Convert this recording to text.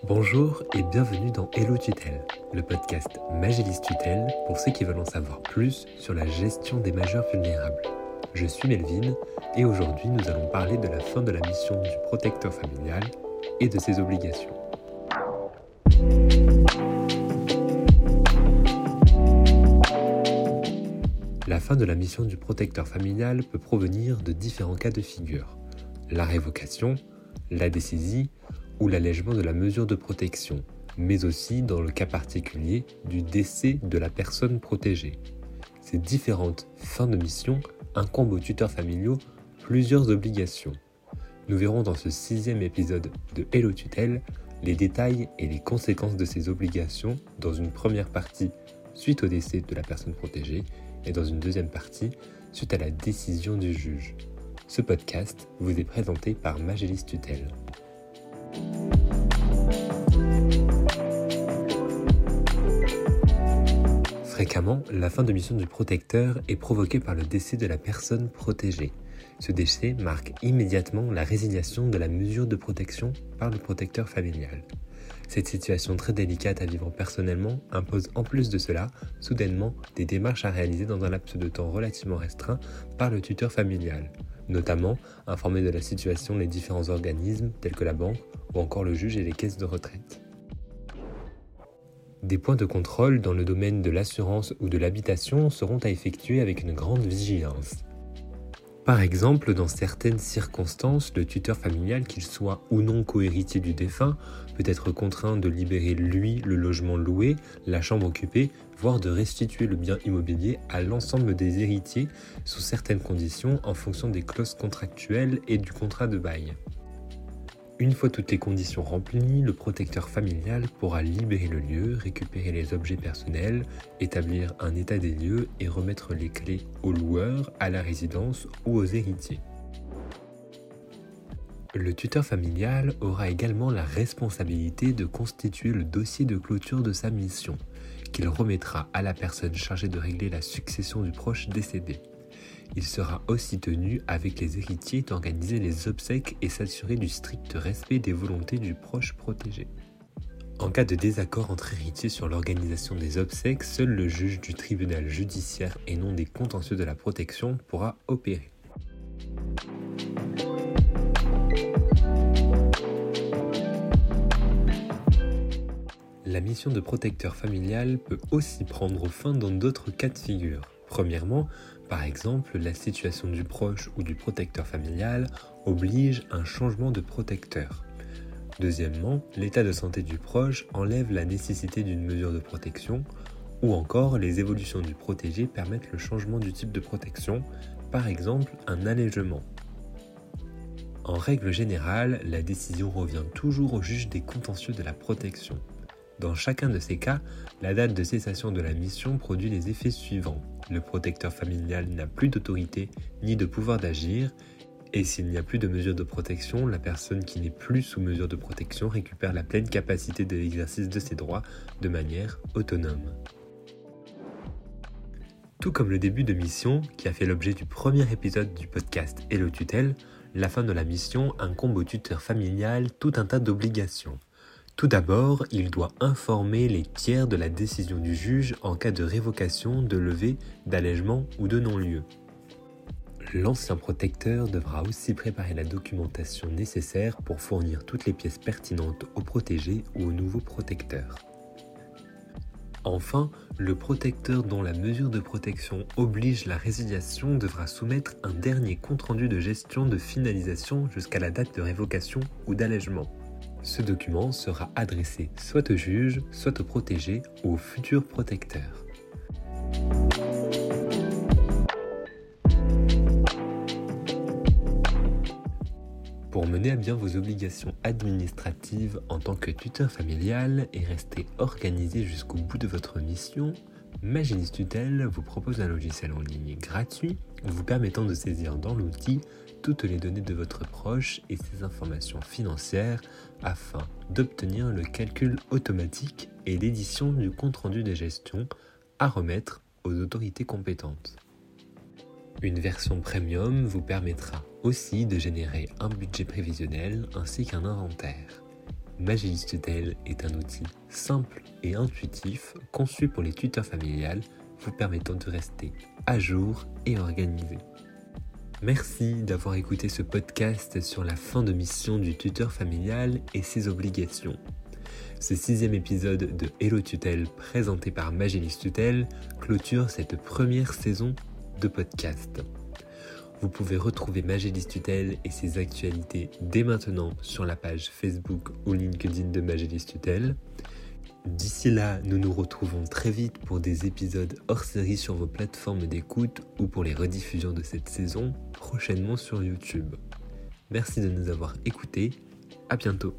Bonjour et bienvenue dans Hello Tutelle, le podcast Magélis Tutelle pour ceux qui veulent en savoir plus sur la gestion des majeurs vulnérables. Je suis Melvin et aujourd'hui nous allons parler de la fin de la mission du protecteur familial et de ses obligations. La fin de la mission du protecteur familial peut provenir de différents cas de figure. La révocation, la décisie ou l'allègement de la mesure de protection, mais aussi dans le cas particulier du décès de la personne protégée. Ces différentes fins de mission incombent aux tuteurs familiaux plusieurs obligations. Nous verrons dans ce sixième épisode de Hello Tutelle les détails et les conséquences de ces obligations dans une première partie suite au décès de la personne protégée et dans une deuxième partie suite à la décision du juge. Ce podcast vous est présenté par Magélis Tutelle. La fin de mission du protecteur est provoquée par le décès de la personne protégée. Ce décès marque immédiatement la résiliation de la mesure de protection par le protecteur familial. Cette situation très délicate à vivre personnellement impose en plus de cela, soudainement, des démarches à réaliser dans un laps de temps relativement restreint par le tuteur familial, notamment informer de la situation les différents organismes tels que la banque ou encore le juge et les caisses de retraite. Des points de contrôle dans le domaine de l'assurance ou de l'habitation seront à effectuer avec une grande vigilance. Par exemple, dans certaines circonstances, le tuteur familial, qu'il soit ou non cohéritier du défunt, peut être contraint de libérer lui le logement loué, la chambre occupée, voire de restituer le bien immobilier à l'ensemble des héritiers sous certaines conditions en fonction des clauses contractuelles et du contrat de bail. Une fois toutes les conditions remplies, le protecteur familial pourra libérer le lieu, récupérer les objets personnels, établir un état des lieux et remettre les clés au loueur, à la résidence ou aux héritiers. Le tuteur familial aura également la responsabilité de constituer le dossier de clôture de sa mission, qu'il remettra à la personne chargée de régler la succession du proche décédé il sera aussi tenu avec les héritiers d'organiser les obsèques et s'assurer du strict respect des volontés du proche protégé. En cas de désaccord entre héritiers sur l'organisation des obsèques, seul le juge du tribunal judiciaire et non des contentieux de la protection pourra opérer. La mission de protecteur familial peut aussi prendre fin dans d'autres cas de figure. Premièrement, par exemple, la situation du proche ou du protecteur familial oblige un changement de protecteur. Deuxièmement, l'état de santé du proche enlève la nécessité d'une mesure de protection, ou encore les évolutions du protégé permettent le changement du type de protection, par exemple un allègement. En règle générale, la décision revient toujours au juge des contentieux de la protection. Dans chacun de ces cas, la date de cessation de la mission produit les effets suivants le protecteur familial n'a plus d'autorité ni de pouvoir d'agir, et s'il n'y a plus de mesure de protection, la personne qui n'est plus sous mesure de protection récupère la pleine capacité de l'exercice de ses droits de manière autonome. Tout comme le début de mission, qui a fait l'objet du premier épisode du podcast le tutelle, la fin de la mission incombe au tuteur familial tout un tas d'obligations. Tout d'abord, il doit informer les tiers de la décision du juge en cas de révocation, de levée, d'allègement ou de non-lieu. L'ancien protecteur devra aussi préparer la documentation nécessaire pour fournir toutes les pièces pertinentes au protégé ou au nouveau protecteur. Enfin, le protecteur dont la mesure de protection oblige la résiliation devra soumettre un dernier compte-rendu de gestion de finalisation jusqu'à la date de révocation ou d'allègement. Ce document sera adressé soit au juge, soit au protégé ou au futur protecteur. Pour mener à bien vos obligations administratives en tant que tuteur familial et rester organisé jusqu'au bout de votre mission, Maginis Tutel vous propose un logiciel en ligne gratuit vous permettant de saisir dans l'outil toutes les données de votre proche et ses informations financières afin d'obtenir le calcul automatique et l'édition du compte-rendu de gestion à remettre aux autorités compétentes. Une version premium vous permettra aussi de générer un budget prévisionnel ainsi qu'un inventaire. Magélis Tutel est un outil simple et intuitif conçu pour les tuteurs familiales vous permettant de rester à jour et organisé. Merci d'avoir écouté ce podcast sur la fin de mission du tuteur familial et ses obligations. Ce sixième épisode de Hello Tutel présenté par Magélis Tutel clôture cette première saison de podcast. Vous pouvez retrouver Magélis Tutel et ses actualités dès maintenant sur la page Facebook ou LinkedIn de Magélis Tutel. D'ici là, nous nous retrouvons très vite pour des épisodes hors série sur vos plateformes d'écoute ou pour les rediffusions de cette saison prochainement sur YouTube. Merci de nous avoir écoutés, à bientôt